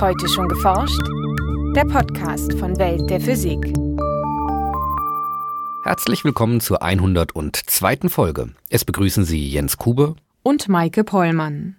Heute schon geforscht? Der Podcast von Welt der Physik. Herzlich willkommen zur 102. Folge. Es begrüßen Sie Jens Kube und Maike Pollmann.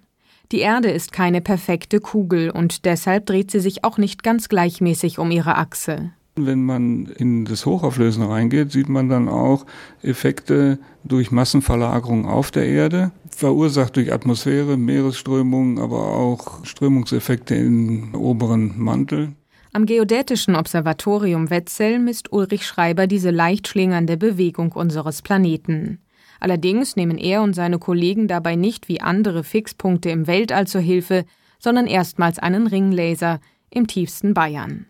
Die Erde ist keine perfekte Kugel und deshalb dreht sie sich auch nicht ganz gleichmäßig um ihre Achse. Wenn man in das Hochauflösen reingeht, sieht man dann auch Effekte durch Massenverlagerung auf der Erde, verursacht durch Atmosphäre, Meeresströmungen, aber auch Strömungseffekte im oberen Mantel. Am Geodätischen Observatorium Wetzel misst Ulrich Schreiber diese leicht schlingernde Bewegung unseres Planeten. Allerdings nehmen er und seine Kollegen dabei nicht wie andere Fixpunkte im Weltall zur Hilfe, sondern erstmals einen Ringlaser im tiefsten Bayern.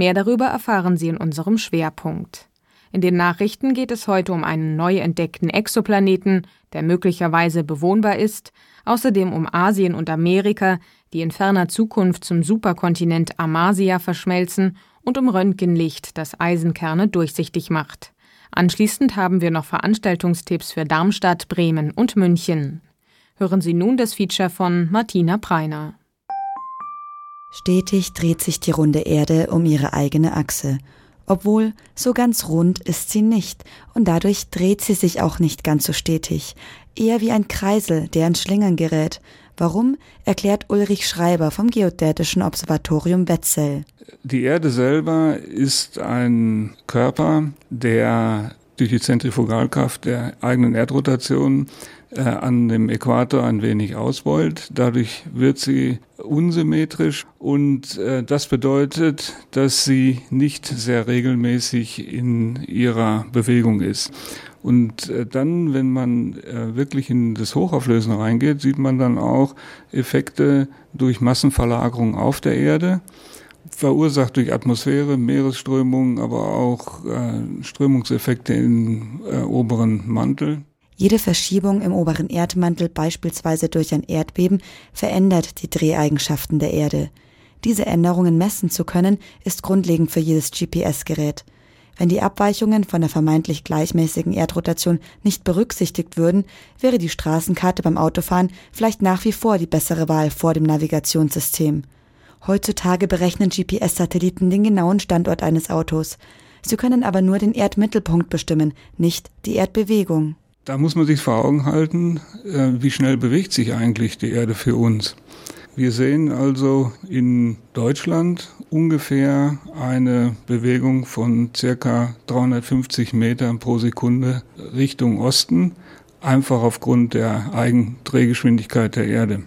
Mehr darüber erfahren Sie in unserem Schwerpunkt. In den Nachrichten geht es heute um einen neu entdeckten Exoplaneten, der möglicherweise bewohnbar ist, außerdem um Asien und Amerika, die in ferner Zukunft zum Superkontinent Amasia verschmelzen, und um Röntgenlicht, das Eisenkerne durchsichtig macht. Anschließend haben wir noch Veranstaltungstipps für Darmstadt, Bremen und München. Hören Sie nun das Feature von Martina Preiner. Stetig dreht sich die runde Erde um ihre eigene Achse. Obwohl, so ganz rund ist sie nicht, und dadurch dreht sie sich auch nicht ganz so stetig, eher wie ein Kreisel, der ins Schlingern gerät. Warum, erklärt Ulrich Schreiber vom Geodätischen Observatorium Wetzel. Die Erde selber ist ein Körper, der durch die Zentrifugalkraft der eigenen Erdrotation äh, an dem Äquator ein wenig ausbeult. Dadurch wird sie unsymmetrisch und äh, das bedeutet, dass sie nicht sehr regelmäßig in ihrer Bewegung ist. Und äh, dann, wenn man äh, wirklich in das Hochauflösen reingeht, sieht man dann auch Effekte durch Massenverlagerung auf der Erde verursacht durch Atmosphäre, Meeresströmungen, aber auch äh, Strömungseffekte im äh, oberen Mantel. Jede Verschiebung im oberen Erdmantel, beispielsweise durch ein Erdbeben, verändert die Dreheigenschaften der Erde. Diese Änderungen messen zu können, ist grundlegend für jedes GPS-Gerät. Wenn die Abweichungen von der vermeintlich gleichmäßigen Erdrotation nicht berücksichtigt würden, wäre die Straßenkarte beim Autofahren vielleicht nach wie vor die bessere Wahl vor dem Navigationssystem. Heutzutage berechnen GPS-Satelliten den genauen Standort eines Autos. Sie können aber nur den Erdmittelpunkt bestimmen, nicht die Erdbewegung. Da muss man sich vor Augen halten, äh, wie schnell bewegt sich eigentlich die Erde für uns. Wir sehen also in Deutschland ungefähr eine Bewegung von circa 350 Metern pro Sekunde Richtung Osten, einfach aufgrund der Eigendrehgeschwindigkeit der Erde.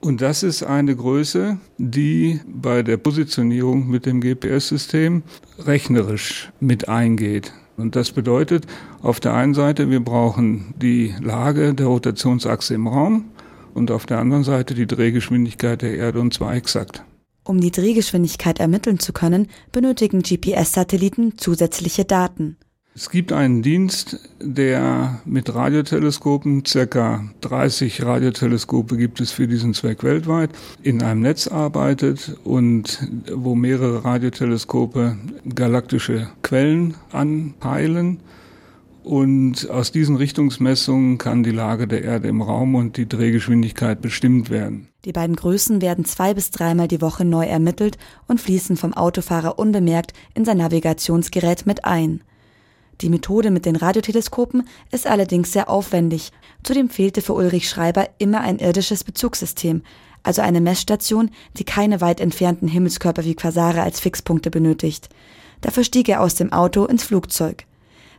Und das ist eine Größe, die bei der Positionierung mit dem GPS-System rechnerisch mit eingeht. Und das bedeutet auf der einen Seite, wir brauchen die Lage der Rotationsachse im Raum und auf der anderen Seite die Drehgeschwindigkeit der Erde und zwar exakt. Um die Drehgeschwindigkeit ermitteln zu können, benötigen GPS-Satelliten zusätzliche Daten. Es gibt einen Dienst, der mit Radioteleskopen, circa 30 Radioteleskope gibt es für diesen Zweck weltweit, in einem Netz arbeitet und wo mehrere Radioteleskope galaktische Quellen anpeilen. Und aus diesen Richtungsmessungen kann die Lage der Erde im Raum und die Drehgeschwindigkeit bestimmt werden. Die beiden Größen werden zwei bis dreimal die Woche neu ermittelt und fließen vom Autofahrer unbemerkt in sein Navigationsgerät mit ein. Die Methode mit den Radioteleskopen ist allerdings sehr aufwendig. Zudem fehlte für Ulrich Schreiber immer ein irdisches Bezugssystem, also eine Messstation, die keine weit entfernten Himmelskörper wie Quasare als Fixpunkte benötigt. Dafür stieg er aus dem Auto ins Flugzeug.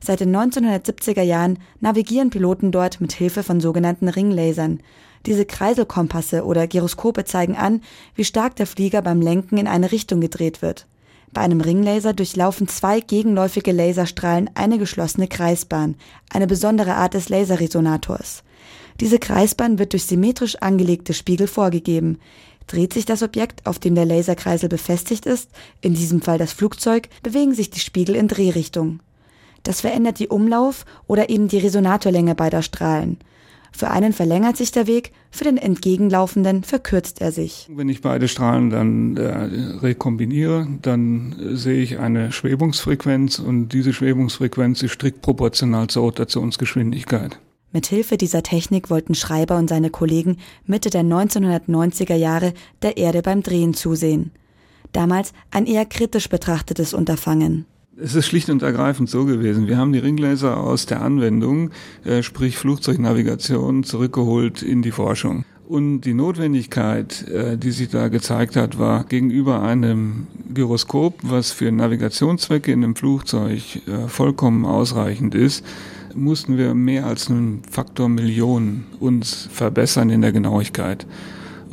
Seit den 1970er Jahren navigieren Piloten dort mit Hilfe von sogenannten Ringlasern. Diese Kreiselkompasse oder Gyroskope zeigen an, wie stark der Flieger beim Lenken in eine Richtung gedreht wird. Bei einem Ringlaser durchlaufen zwei gegenläufige Laserstrahlen eine geschlossene Kreisbahn, eine besondere Art des Laserresonators. Diese Kreisbahn wird durch symmetrisch angelegte Spiegel vorgegeben. Dreht sich das Objekt, auf dem der Laserkreisel befestigt ist, in diesem Fall das Flugzeug, bewegen sich die Spiegel in Drehrichtung. Das verändert die Umlauf- oder eben die Resonatorlänge beider Strahlen. Für einen verlängert sich der Weg, für den entgegenlaufenden verkürzt er sich. Wenn ich beide Strahlen dann äh, rekombiniere, dann äh, sehe ich eine Schwebungsfrequenz und diese Schwebungsfrequenz ist strikt proportional zur Rotationsgeschwindigkeit. Mithilfe dieser Technik wollten Schreiber und seine Kollegen Mitte der 1990er Jahre der Erde beim Drehen zusehen. Damals ein eher kritisch betrachtetes Unterfangen. Es ist schlicht und ergreifend so gewesen. Wir haben die Ringlaser aus der Anwendung, äh, sprich Flugzeugnavigation, zurückgeholt in die Forschung. Und die Notwendigkeit, äh, die sich da gezeigt hat, war gegenüber einem Gyroskop, was für Navigationszwecke in einem Flugzeug äh, vollkommen ausreichend ist, mussten wir mehr als einen Faktor Millionen uns verbessern in der Genauigkeit.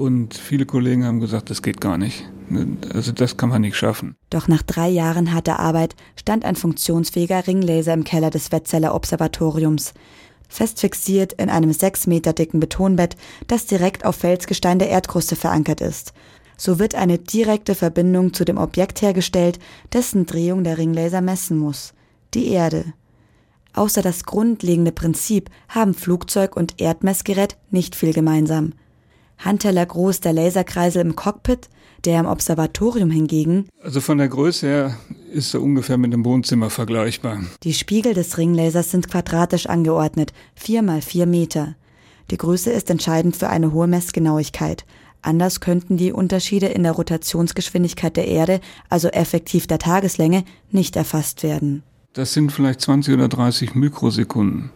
Und viele Kollegen haben gesagt, das geht gar nicht. Also das kann man nicht schaffen. Doch nach drei Jahren harter Arbeit stand ein funktionsfähiger Ringlaser im Keller des Wetzlar Observatoriums. Fest fixiert in einem sechs Meter dicken Betonbett, das direkt auf Felsgestein der Erdkruste verankert ist. So wird eine direkte Verbindung zu dem Objekt hergestellt, dessen Drehung der Ringlaser messen muss. Die Erde. Außer das grundlegende Prinzip haben Flugzeug und Erdmessgerät nicht viel gemeinsam. Handteller groß der Laserkreisel im Cockpit, der im Observatorium hingegen. Also von der Größe her ist er ungefähr mit dem Wohnzimmer vergleichbar. Die Spiegel des Ringlasers sind quadratisch angeordnet, vier mal vier Meter. Die Größe ist entscheidend für eine hohe Messgenauigkeit. Anders könnten die Unterschiede in der Rotationsgeschwindigkeit der Erde, also effektiv der Tageslänge, nicht erfasst werden. Das sind vielleicht 20 oder 30 Mikrosekunden.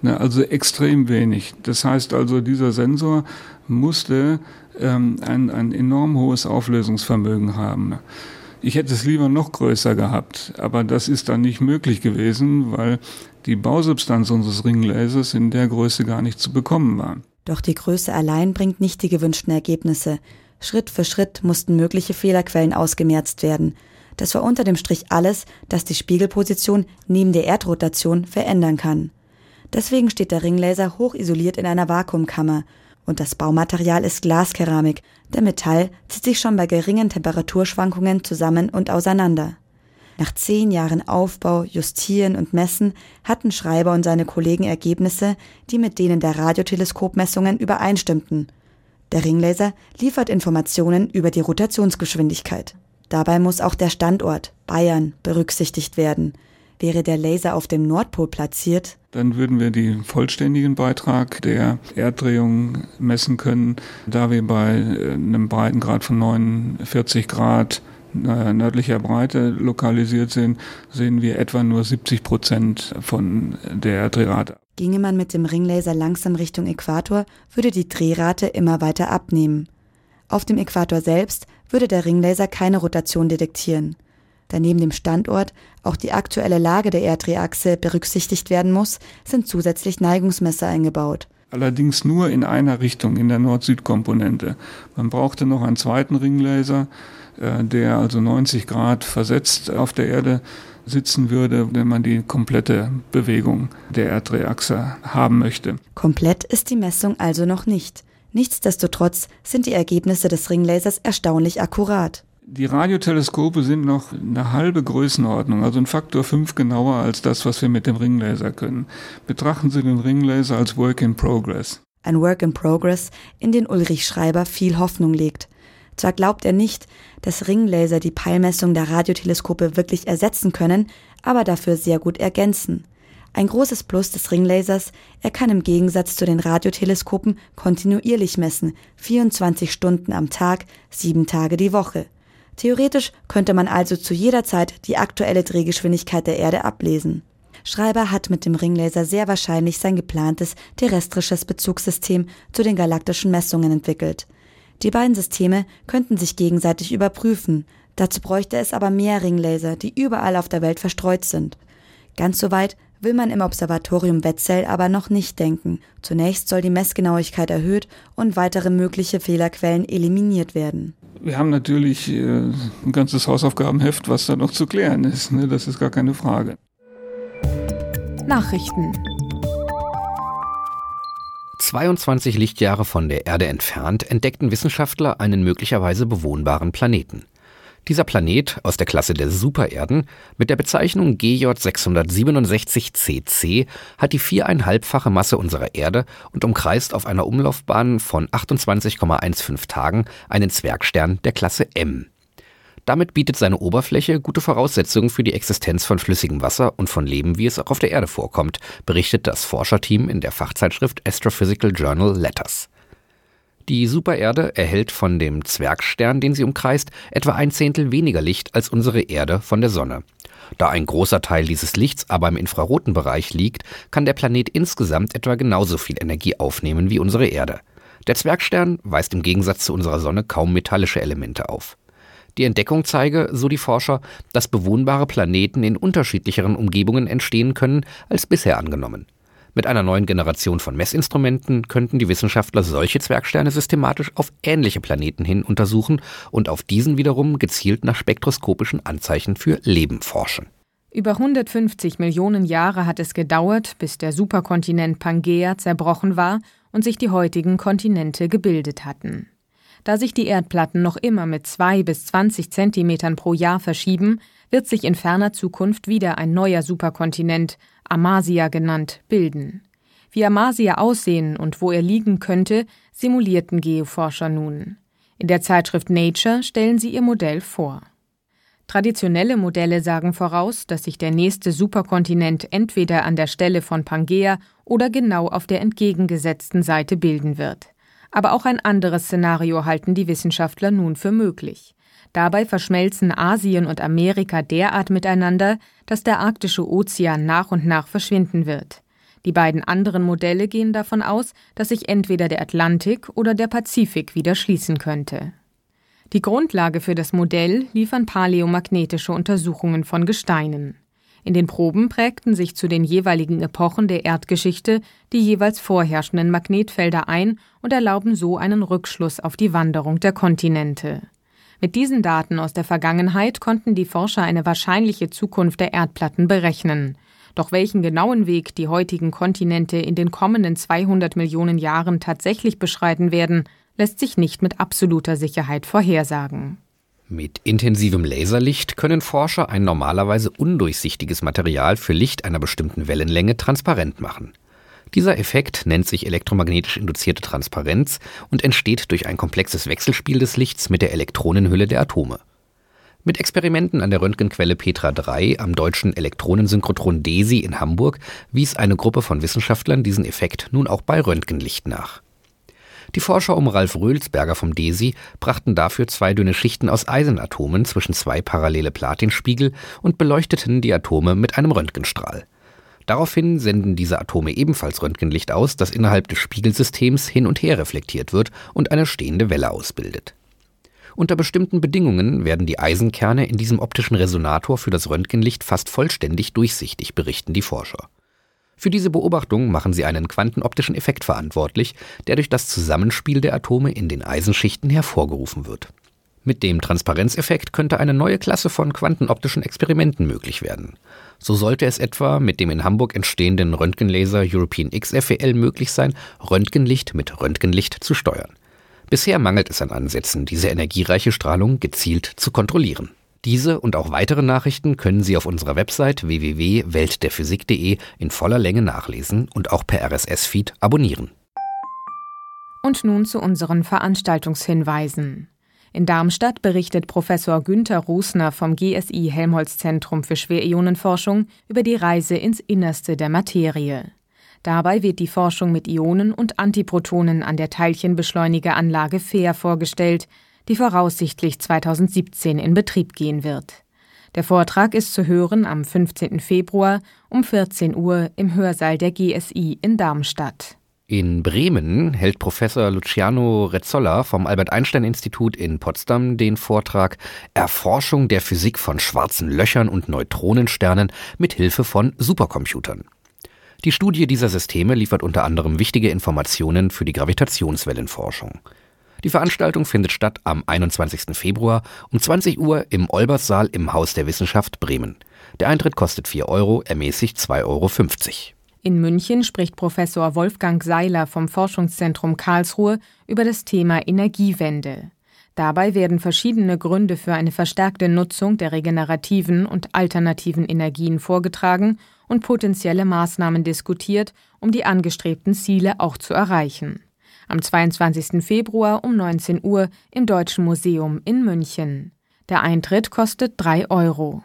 Ne, also extrem wenig. Das heißt also, dieser Sensor musste ähm, ein, ein enorm hohes Auflösungsvermögen haben. Ich hätte es lieber noch größer gehabt, aber das ist dann nicht möglich gewesen, weil die Bausubstanz unseres Ringlasers in der Größe gar nicht zu bekommen war. Doch die Größe allein bringt nicht die gewünschten Ergebnisse. Schritt für Schritt mussten mögliche Fehlerquellen ausgemerzt werden. Das war unter dem Strich alles, das die Spiegelposition neben der Erdrotation verändern kann. Deswegen steht der Ringlaser hochisoliert in einer Vakuumkammer und das Baumaterial ist Glaskeramik. Der Metall zieht sich schon bei geringen Temperaturschwankungen zusammen und auseinander. Nach zehn Jahren Aufbau, Justieren und Messen hatten Schreiber und seine Kollegen Ergebnisse, die mit denen der Radioteleskopmessungen übereinstimmten. Der Ringlaser liefert Informationen über die Rotationsgeschwindigkeit. Dabei muss auch der Standort, Bayern, berücksichtigt werden. Wäre der Laser auf dem Nordpol platziert, dann würden wir den vollständigen Beitrag der Erddrehung messen können. Da wir bei äh, einem Breitengrad von 49 Grad äh, nördlicher Breite lokalisiert sind, sehen wir etwa nur 70 Prozent von der Drehrate. Ginge man mit dem Ringlaser langsam Richtung Äquator, würde die Drehrate immer weiter abnehmen. Auf dem Äquator selbst würde der Ringlaser keine Rotation detektieren da neben dem Standort auch die aktuelle Lage der Erdrehachse berücksichtigt werden muss, sind zusätzlich Neigungsmesser eingebaut. Allerdings nur in einer Richtung, in der Nord-Süd-Komponente. Man brauchte noch einen zweiten Ringlaser, äh, der also 90 Grad versetzt auf der Erde sitzen würde, wenn man die komplette Bewegung der Erdrehachse haben möchte. Komplett ist die Messung also noch nicht. Nichtsdestotrotz sind die Ergebnisse des Ringlasers erstaunlich akkurat. Die Radioteleskope sind noch eine halbe Größenordnung, also ein Faktor 5 genauer als das, was wir mit dem Ringlaser können. Betrachten Sie den Ringlaser als Work in Progress. Ein Work in Progress, in den Ulrich Schreiber viel Hoffnung legt. Zwar glaubt er nicht, dass Ringlaser die Peilmessung der Radioteleskope wirklich ersetzen können, aber dafür sehr gut ergänzen. Ein großes Plus des Ringlasers, er kann im Gegensatz zu den Radioteleskopen kontinuierlich messen, 24 Stunden am Tag, sieben Tage die Woche. Theoretisch könnte man also zu jeder Zeit die aktuelle Drehgeschwindigkeit der Erde ablesen. Schreiber hat mit dem Ringlaser sehr wahrscheinlich sein geplantes terrestrisches Bezugssystem zu den galaktischen Messungen entwickelt. Die beiden Systeme könnten sich gegenseitig überprüfen. Dazu bräuchte es aber mehr Ringlaser, die überall auf der Welt verstreut sind. Ganz so weit will man im Observatorium Wetzel aber noch nicht denken. Zunächst soll die Messgenauigkeit erhöht und weitere mögliche Fehlerquellen eliminiert werden. Wir haben natürlich äh, ein ganzes Hausaufgabenheft, was da noch zu klären ist. Ne? Das ist gar keine Frage. Nachrichten 22 Lichtjahre von der Erde entfernt entdeckten Wissenschaftler einen möglicherweise bewohnbaren Planeten. Dieser Planet aus der Klasse der Supererden mit der Bezeichnung GJ 667 cc hat die viereinhalbfache Masse unserer Erde und umkreist auf einer Umlaufbahn von 28,15 Tagen einen Zwergstern der Klasse M. Damit bietet seine Oberfläche gute Voraussetzungen für die Existenz von flüssigem Wasser und von Leben, wie es auch auf der Erde vorkommt, berichtet das Forscherteam in der Fachzeitschrift Astrophysical Journal Letters. Die Supererde erhält von dem Zwergstern, den sie umkreist, etwa ein Zehntel weniger Licht als unsere Erde von der Sonne. Da ein großer Teil dieses Lichts aber im infraroten Bereich liegt, kann der Planet insgesamt etwa genauso viel Energie aufnehmen wie unsere Erde. Der Zwergstern weist im Gegensatz zu unserer Sonne kaum metallische Elemente auf. Die Entdeckung zeige, so die Forscher, dass bewohnbare Planeten in unterschiedlicheren Umgebungen entstehen können als bisher angenommen. Mit einer neuen Generation von Messinstrumenten könnten die Wissenschaftler solche Zwergsterne systematisch auf ähnliche Planeten hin untersuchen und auf diesen wiederum gezielt nach spektroskopischen Anzeichen für Leben forschen. Über 150 Millionen Jahre hat es gedauert, bis der Superkontinent Pangea zerbrochen war und sich die heutigen Kontinente gebildet hatten. Da sich die Erdplatten noch immer mit zwei bis 20 Zentimetern pro Jahr verschieben, wird sich in ferner Zukunft wieder ein neuer Superkontinent, Amasia genannt, bilden. Wie Amasia aussehen und wo er liegen könnte, simulierten Geoforscher nun. In der Zeitschrift Nature stellen sie ihr Modell vor. Traditionelle Modelle sagen voraus, dass sich der nächste Superkontinent entweder an der Stelle von Pangea oder genau auf der entgegengesetzten Seite bilden wird. Aber auch ein anderes Szenario halten die Wissenschaftler nun für möglich. Dabei verschmelzen Asien und Amerika derart miteinander, dass der arktische Ozean nach und nach verschwinden wird. Die beiden anderen Modelle gehen davon aus, dass sich entweder der Atlantik oder der Pazifik wieder schließen könnte. Die Grundlage für das Modell liefern paläomagnetische Untersuchungen von Gesteinen. In den Proben prägten sich zu den jeweiligen Epochen der Erdgeschichte die jeweils vorherrschenden Magnetfelder ein und erlauben so einen Rückschluss auf die Wanderung der Kontinente. Mit diesen Daten aus der Vergangenheit konnten die Forscher eine wahrscheinliche Zukunft der Erdplatten berechnen. Doch welchen genauen Weg die heutigen Kontinente in den kommenden 200 Millionen Jahren tatsächlich beschreiten werden, lässt sich nicht mit absoluter Sicherheit vorhersagen. Mit intensivem Laserlicht können Forscher ein normalerweise undurchsichtiges Material für Licht einer bestimmten Wellenlänge transparent machen. Dieser Effekt nennt sich elektromagnetisch induzierte Transparenz und entsteht durch ein komplexes Wechselspiel des Lichts mit der Elektronenhülle der Atome. Mit Experimenten an der Röntgenquelle Petra 3 am deutschen Elektronensynchrotron DESI in Hamburg wies eine Gruppe von Wissenschaftlern diesen Effekt nun auch bei Röntgenlicht nach. Die Forscher um Ralf Röhlsberger vom DESI brachten dafür zwei dünne Schichten aus Eisenatomen zwischen zwei parallele Platinspiegel und beleuchteten die Atome mit einem Röntgenstrahl. Daraufhin senden diese Atome ebenfalls Röntgenlicht aus, das innerhalb des Spiegelsystems hin und her reflektiert wird und eine stehende Welle ausbildet. Unter bestimmten Bedingungen werden die Eisenkerne in diesem optischen Resonator für das Röntgenlicht fast vollständig durchsichtig, berichten die Forscher. Für diese Beobachtung machen sie einen quantenoptischen Effekt verantwortlich, der durch das Zusammenspiel der Atome in den Eisenschichten hervorgerufen wird. Mit dem Transparenzeffekt könnte eine neue Klasse von quantenoptischen Experimenten möglich werden. So sollte es etwa mit dem in Hamburg entstehenden Röntgenlaser European XFEL möglich sein, Röntgenlicht mit Röntgenlicht zu steuern. Bisher mangelt es an Ansätzen, diese energiereiche Strahlung gezielt zu kontrollieren. Diese und auch weitere Nachrichten können Sie auf unserer Website www.weltderphysik.de in voller Länge nachlesen und auch per RSS-Feed abonnieren. Und nun zu unseren Veranstaltungshinweisen. In Darmstadt berichtet Professor Günther Rosner vom GSI Helmholtz Zentrum für Schwerionenforschung über die Reise ins Innerste der Materie. Dabei wird die Forschung mit Ionen und Antiprotonen an der Teilchenbeschleunigeranlage FAIR vorgestellt, die voraussichtlich 2017 in Betrieb gehen wird. Der Vortrag ist zu hören am 15. Februar um 14 Uhr im Hörsaal der GSI in Darmstadt. In Bremen hält Professor Luciano Rezzolla vom Albert Einstein Institut in Potsdam den Vortrag Erforschung der Physik von schwarzen Löchern und Neutronensternen mit Hilfe von Supercomputern. Die Studie dieser Systeme liefert unter anderem wichtige Informationen für die Gravitationswellenforschung. Die Veranstaltung findet statt am 21. Februar um 20 Uhr im Olberssaal im Haus der Wissenschaft Bremen. Der Eintritt kostet 4 Euro, ermäßigt 2,50 Euro. In München spricht Professor Wolfgang Seiler vom Forschungszentrum Karlsruhe über das Thema Energiewende. Dabei werden verschiedene Gründe für eine verstärkte Nutzung der regenerativen und alternativen Energien vorgetragen und potenzielle Maßnahmen diskutiert, um die angestrebten Ziele auch zu erreichen. Am 22. Februar um 19 Uhr im Deutschen Museum in München. Der Eintritt kostet 3 Euro.